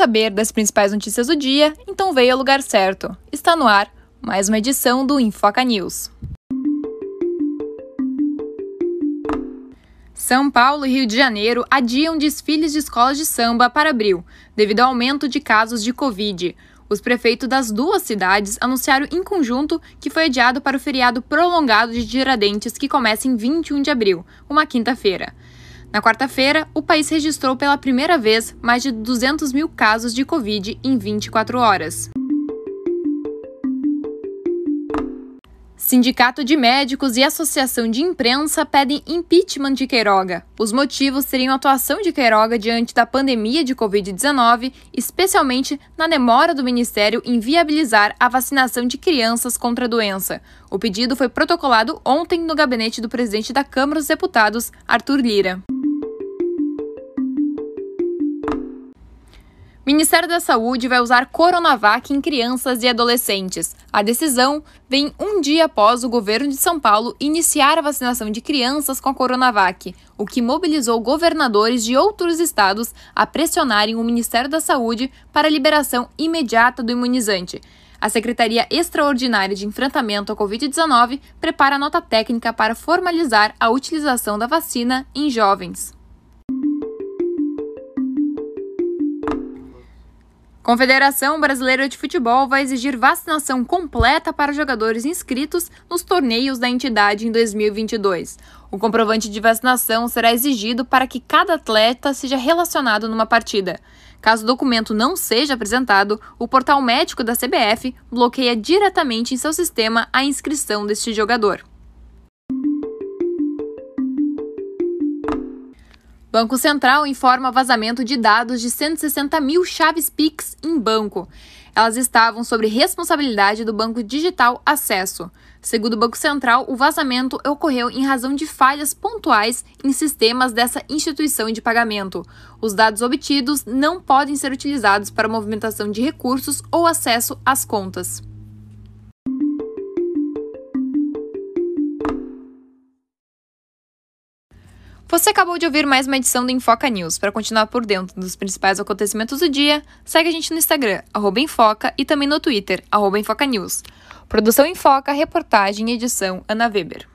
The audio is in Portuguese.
saber das principais notícias do dia? Então veio ao lugar certo. Está no ar mais uma edição do Infoca News. São Paulo e Rio de Janeiro adiam desfiles de escolas de samba para abril, devido ao aumento de casos de Covid. Os prefeitos das duas cidades anunciaram em conjunto que foi adiado para o feriado prolongado de Tiradentes, que começa em 21 de abril, uma quinta-feira. Na quarta-feira, o país registrou pela primeira vez mais de 200 mil casos de Covid em 24 horas. Sindicato de Médicos e Associação de Imprensa pedem impeachment de Queiroga. Os motivos seriam a atuação de Queiroga diante da pandemia de Covid-19, especialmente na demora do Ministério em viabilizar a vacinação de crianças contra a doença. O pedido foi protocolado ontem no gabinete do presidente da Câmara dos Deputados, Arthur Lira. Ministério da Saúde vai usar Coronavac em crianças e adolescentes. A decisão vem um dia após o governo de São Paulo iniciar a vacinação de crianças com a Coronavac, o que mobilizou governadores de outros estados a pressionarem o Ministério da Saúde para a liberação imediata do imunizante. A Secretaria Extraordinária de Enfrentamento à Covid-19 prepara nota técnica para formalizar a utilização da vacina em jovens. Confederação Brasileira de Futebol vai exigir vacinação completa para jogadores inscritos nos torneios da entidade em 2022. O comprovante de vacinação será exigido para que cada atleta seja relacionado numa partida. Caso o documento não seja apresentado, o portal médico da CBF bloqueia diretamente em seu sistema a inscrição deste jogador. Banco Central informa vazamento de dados de 160 mil chaves Pix em banco. Elas estavam sob responsabilidade do Banco Digital Acesso. Segundo o Banco Central, o vazamento ocorreu em razão de falhas pontuais em sistemas dessa instituição de pagamento. Os dados obtidos não podem ser utilizados para movimentação de recursos ou acesso às contas. Você acabou de ouvir mais uma edição do Infoca News. Para continuar por dentro dos principais acontecimentos do dia, segue a gente no Instagram, Infoca, e também no Twitter, Infoca News. Produção Infoca, reportagem e edição Ana Weber.